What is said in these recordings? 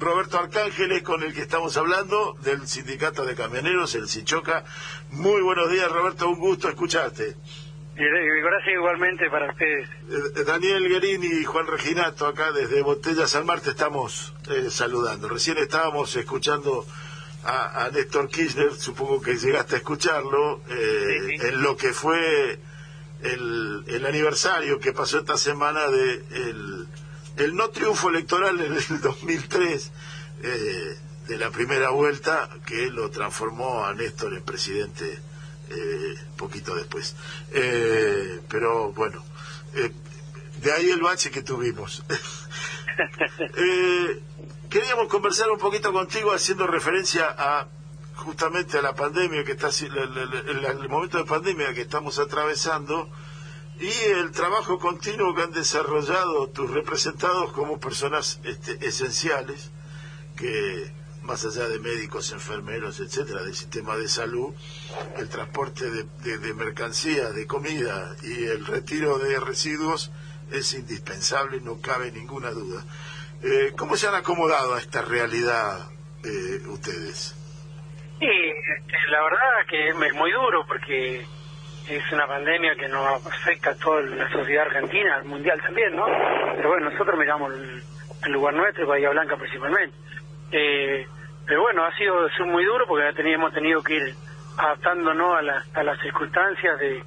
Roberto Arcángeles, con el que estamos hablando, del Sindicato de Camioneros, el Sichoca. Muy buenos días, Roberto, un gusto escucharte. Gracias igualmente para ustedes. Eh, Daniel Guerini y Juan Reginato, acá desde Botellas al Mar, te estamos eh, saludando. Recién estábamos escuchando a, Néstor Kirchner, supongo que llegaste a escucharlo, eh, en lo que fue el, el, aniversario que pasó esta semana de el, el no triunfo electoral en el 2003 eh, de la primera vuelta que lo transformó a Néstor en presidente eh, poquito después. Eh, pero bueno, eh, de ahí el bache que tuvimos. eh, queríamos conversar un poquito contigo haciendo referencia a justamente a la pandemia que está el, el, momento de pandemia que estamos atravesando y el trabajo continuo que han desarrollado tus representados como personas este, esenciales que más allá de médicos, enfermeros, etcétera, del sistema de salud, el transporte de, de, mercancía, de comida y el retiro de residuos es indispensable, no cabe ninguna duda. Eh, ¿Cómo se han acomodado a esta realidad eh, ustedes? Sí, este, la verdad que es muy duro porque es una pandemia que nos afecta a toda la sociedad argentina, al mundial también, ¿no? Pero bueno, nosotros miramos el, lugar nuestro, Bahía Blanca principalmente. Eh, pero bueno, ha sido, muy duro porque teníamos tenido que ir adaptándonos a, a las circunstancias de,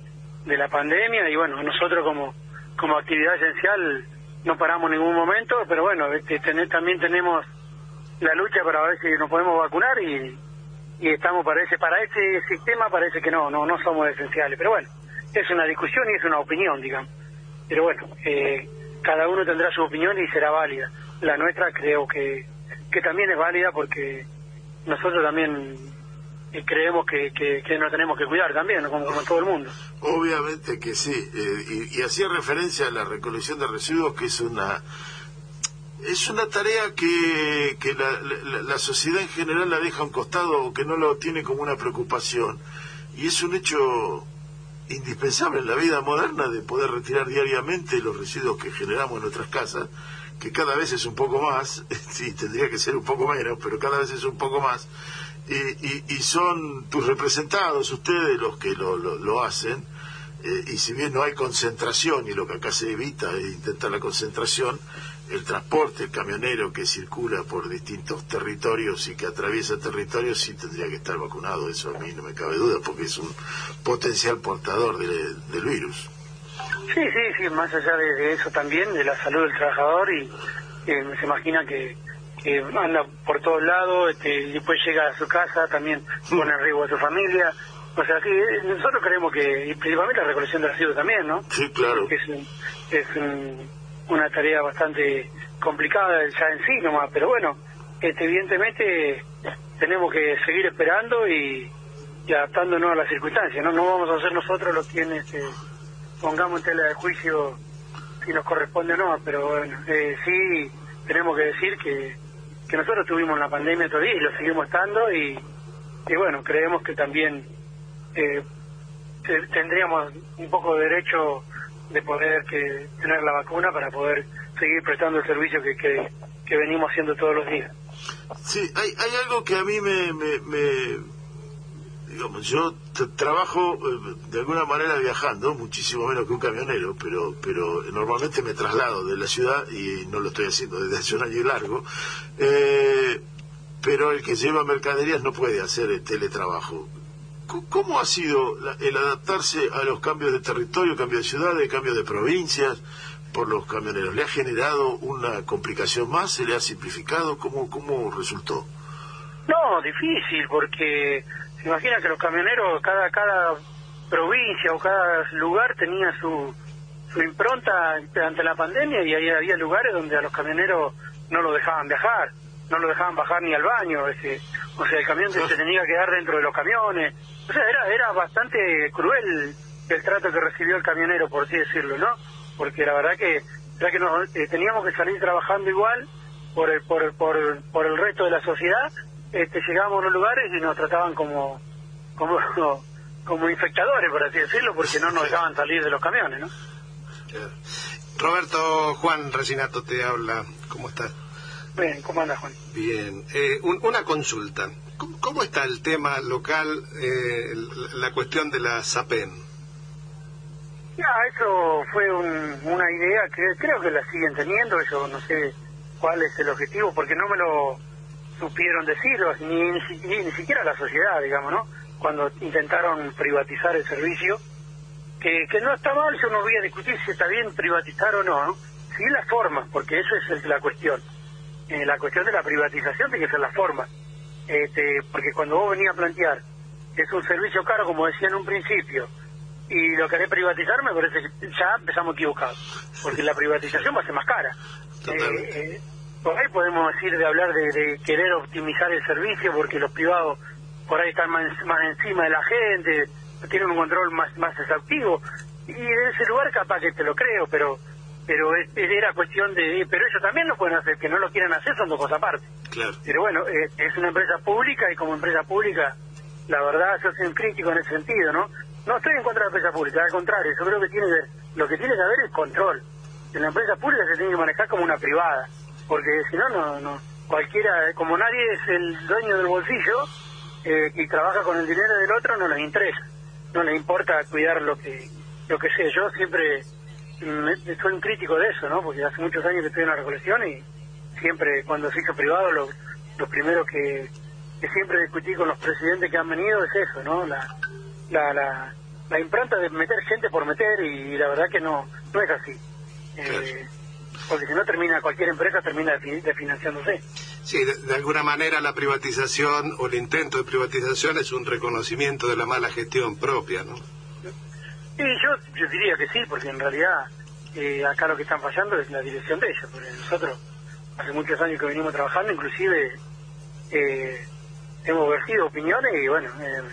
de la pandemia y bueno, nosotros como, como actividad esencial no paramos en ningún momento, pero bueno, este, también tenemos la lucha para ver si nos podemos vacunar y, y estamos parece para ese sistema parece que no no no somos esenciales. Pero bueno es una discusión y es una opinión digamos. Pero bueno eh, cada uno tendrá su opinión y será válida. La nuestra creo que que también es válida porque nosotros también eh, creemos que, que, nos tenemos que cuidar también, como, como todo el mundo. Obviamente que sí, eh, y, hacía referencia a la recolección de residuos, que es una es una tarea que, que la, la, sociedad en general la deja a un costado o que no lo tiene como una preocupación. Y es un hecho indispensable en la vida moderna de poder retirar diariamente los residuos que generamos en nuestras casas que cada vez es un poco más, sí, tendría que ser un poco menos, pero cada vez es un poco más, y, y, son tus representados, ustedes los que lo, lo, hacen, eh, y si bien no hay concentración, y lo que acá se evita es intentar la concentración, el transporte, el camionero que circula por distintos territorios y que atraviesa territorios sí tendría que estar vacunado, eso a mí no me cabe duda, porque es un potencial portador del virus. Sí, sí, sí, más allá de, eso también, de la salud del trabajador y se imagina que, anda por todos lados, este, después llega a su casa, también pone en riesgo a su familia. O sea, sí, nosotros creemos que, y principalmente la recolección de residuos también, ¿no? Sí, claro. Que es, es una tarea bastante complicada ya en sí nomás, pero bueno, este, evidentemente tenemos que seguir esperando y, adaptándonos a las circunstancias, ¿no? No vamos a ser nosotros los quienes... Este, pongamos en tela de juicio si nos corresponde o no, pero bueno, eh, sí tenemos que decir que, que nosotros tuvimos la pandemia todavía y lo seguimos estando y, y bueno, creemos que también eh, tendríamos un poco de derecho de poder que tener la vacuna para poder seguir prestando el servicio que, que, que venimos haciendo todos los días. Sí, hay, hay algo que a mí me, me, digamos, yo trabajo eh, de alguna manera viajando, muchísimo menos que un camionero, pero, pero normalmente me traslado de la ciudad y no lo estoy haciendo desde hace un año largo. Eh, pero el que lleva mercaderías no puede hacer el teletrabajo. ¿Cómo ha sido el adaptarse a los cambios de territorio, cambio de ciudades, cambio de provincias por los camioneros? ¿Le ha generado una complicación más? ¿Se le ha simplificado? ¿Cómo, cómo resultó? No, difícil, porque imagina que los camioneros, cada, cada provincia o cada lugar tenía su, su impronta ante la pandemia y ahí había lugares donde a los camioneros no lo dejaban viajar, no lo dejaban bajar ni al baño, ese, o sea, el camión se tenía que quedar dentro de los camiones, o sea, era, era bastante cruel el trato que recibió el camionero, por así decirlo, ¿no? Porque la verdad que, ya que nos, eh, teníamos que salir trabajando igual por el, por, por, por el resto de la sociedad este, llegamos a los lugares y nos trataban como, como, como infectadores, por así decirlo, porque no nos dejaban salir de los camiones, ¿no? Roberto Juan Resinato te habla, ¿cómo estás? Bien, ¿cómo anda Juan? Bien, eh, una consulta. ¿Cómo, está el tema local, eh, la cuestión de la SAPEN? Ya, eso fue una idea que creo que la siguen teniendo, yo no sé cuál es el objetivo, porque no me lo supieron decirlo, ni, ni, siquiera la sociedad, digamos, ¿no? Cuando intentaron privatizar el servicio, que, que no está mal, yo no voy a discutir si está bien privatizar o no, ¿no? Sí la forma, porque eso es la cuestión. Eh, la cuestión de la privatización tiene que ser la forma. Este, porque cuando vos venías a plantear que es un servicio caro, como decía en un principio, y lo querés privatizar, me parece que ya empezamos equivocados, porque la privatización va a ser más cara. Eh, eh, por ahí podemos decir de hablar de, querer optimizar el servicio, porque los privados por ahí están más, más encima de la gente, tienen un control más, más exhaustivo, y en ese lugar capaz que te lo creo, pero pero era cuestión de pero ellos también lo pueden hacer que no lo quieran hacer son dos cosas aparte. Claro. pero bueno eh, es una empresa pública y como empresa pública la verdad yo soy un crítico en ese sentido no no estoy en contra de la empresa pública al contrario yo creo que tiene lo que tiene que haber es control. En la empresa pública se tiene que manejar como una privada porque si no no no cualquiera como nadie es el dueño del bolsillo eh, y trabaja con el dinero del otro no les interesa. No les importa cuidar lo que lo que sé yo siempre soy un crítico de eso, ¿no? Porque hace muchos años que estoy en la recolección y siempre cuando se hizo privado lo, lo primero que, que siempre discutí con los presidentes que han venido es eso, ¿no? La, la, la, la impronta de meter gente por meter y, la verdad que no, no es así. Eh, porque si no termina, cualquier empresa termina financiándose. Sí, de, alguna manera la privatización o el intento de privatización es un reconocimiento de la mala gestión propia, ¿no? Sí, yo, yo diría que sí, porque en realidad eh, acá lo que están fallando es la dirección de ellos, porque nosotros hace muchos años que venimos trabajando, inclusive eh, hemos vertido opiniones y bueno, eh,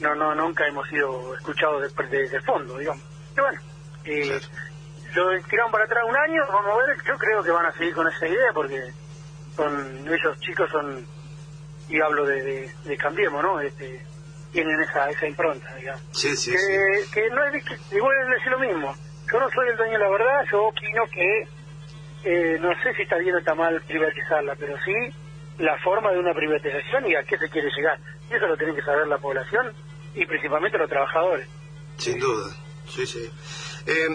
no no nunca hemos sido escuchados desde el fondo, digamos. Y bueno, eh, lo tiraron para atrás un año, vamos a ver, yo creo que van a seguir con esa idea porque son ellos chicos son, y hablo de, de, de Cambiemos, ¿no? Este, tienen esa, esa impronta, digamos. Sí, sí, que, que no es, igual es decir lo mismo. Yo no soy el dueño de la verdad, yo opino que eh, no sé si está bien o está mal privatizarla, pero sí la forma de una privatización y a qué se quiere llegar. Y eso lo tiene que saber la población y principalmente los trabajadores. Sin duda, sí, sí. Eh,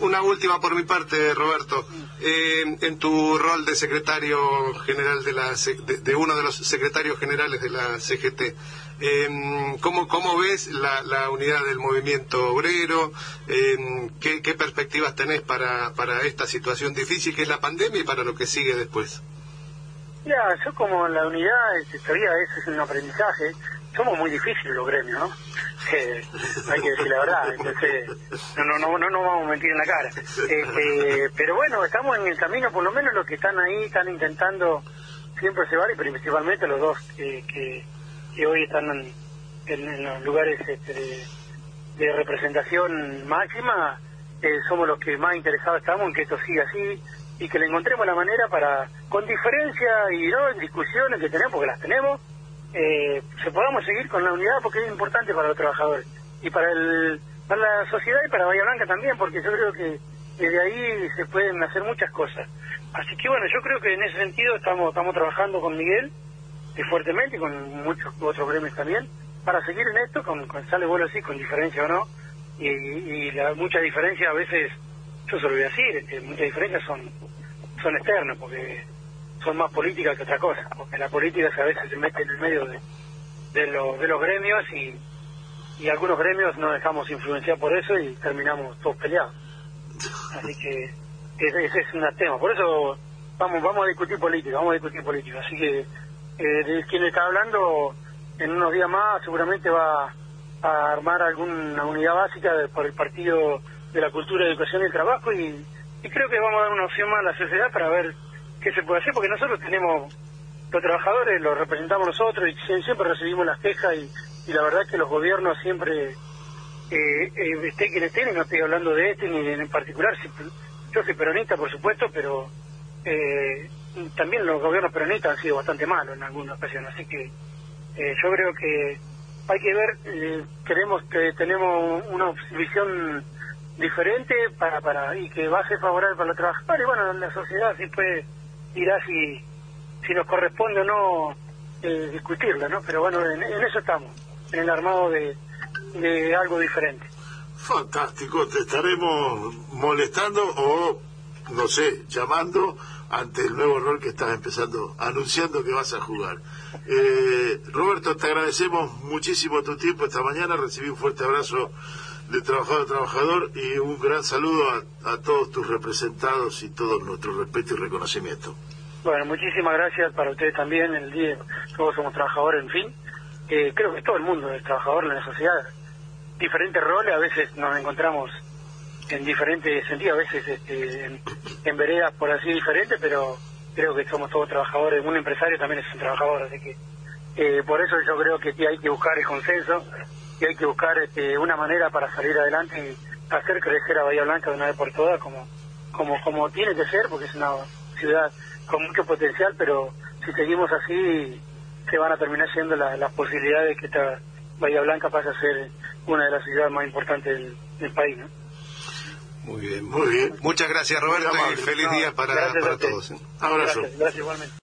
una última por mi parte, Roberto. Eh, en tu rol de secretario general de la de, uno de los secretarios generales de la CGT, eh, ¿cómo, ¿cómo ves la, la unidad del movimiento obrero? Eh, ¿qué, ¿qué, perspectivas tenés para, para esta situación difícil que es la pandemia y para lo que sigue después? Ya, yo como la unidad, todavía eso es un aprendizaje somos muy difíciles los gremios, ¿no? hay que decir la verdad, entonces no, no, no, no, vamos a mentir en la cara. Este, pero bueno, estamos en el camino, por lo menos los que están ahí están intentando siempre llevar, y principalmente los dos que, que, hoy están en, los lugares este, de, representación máxima, eh, somos los que más interesados estamos en que esto siga así y que le encontremos la manera para, con diferencia y no en discusiones que tenemos, porque las tenemos, eh, se podamos seguir con la unidad porque es importante para los trabajadores. Y para el para la sociedad y para Bahía Blanca también porque yo creo que desde ahí se pueden hacer muchas cosas. Así que bueno yo creo que en ese sentido estamos estamos trabajando con Miguel y fuertemente y con muchos otros gremios también para seguir en esto con, con sale vuelo así con diferencia o no y, y la, mucha diferencia a veces yo se lo voy a decir muchas diferencias son son externas porque son más políticas que otra cosa, porque la política a veces se mete en el medio de, de, de los gremios y, y algunos gremios nos dejamos influenciar por eso y terminamos todos peleados. Así que ese, es un tema. Por eso vamos vamos a discutir política, vamos a discutir política. Así que eh, quien está hablando en unos días más seguramente va a armar alguna unidad básica por el Partido de la Cultura, Educación y el Trabajo y, y creo que vamos a dar una opción más a la sociedad para ver qué se puede hacer, porque nosotros tenemos, los trabajadores los representamos nosotros y siempre recibimos las quejas y, la verdad es que los gobiernos siempre, eh, eh, esté quien esté, y no estoy hablando de este ni en particular, yo soy peronista por supuesto, pero eh, también los gobiernos peronistas han sido bastante malos en algunas ocasiones, así que eh, yo creo que hay que ver, queremos que tenemos una visión diferente para para y que va a ser favorable para los trabajadores. Bueno, la sociedad puede dirá si, si nos corresponde o no eh, discutirla, ¿no? Pero bueno, en, eso estamos, en el armado de, de algo diferente. Fantástico, te estaremos molestando o, no sé, llamando ante el nuevo rol que estás empezando, anunciando que vas a jugar. Eh, Roberto, te agradecemos muchísimo tu tiempo esta mañana, recibí un fuerte abrazo de trabajador a trabajador y un gran saludo a, todos tus representados y todo nuestro respeto y reconocimiento. Bueno, muchísimas gracias para ustedes también, el día, todos somos trabajadores, en fin. Eh, creo que todo el mundo es trabajador en la sociedad. Diferentes roles, a veces nos encontramos en diferentes sentidos, a veces este, en, veredas por así diferentes, pero creo que somos todos trabajadores. Un empresario también es un trabajador, así que eh, por eso yo creo que hay que buscar el consenso y hay que buscar este, una manera para salir adelante y hacer crecer a Bahía Blanca de una vez por todas como, como, como tiene que ser, porque es una ciudad con mucho potencial, pero si seguimos así se van a terminar siendo las posibilidades de que esta Bahía Blanca pase a ser una de las ciudades más importantes del, país. ¿no? Muy bien, muy bien. Muchas gracias Roberto y feliz día para, para todos. ¿eh? Abrazo. gracias igualmente.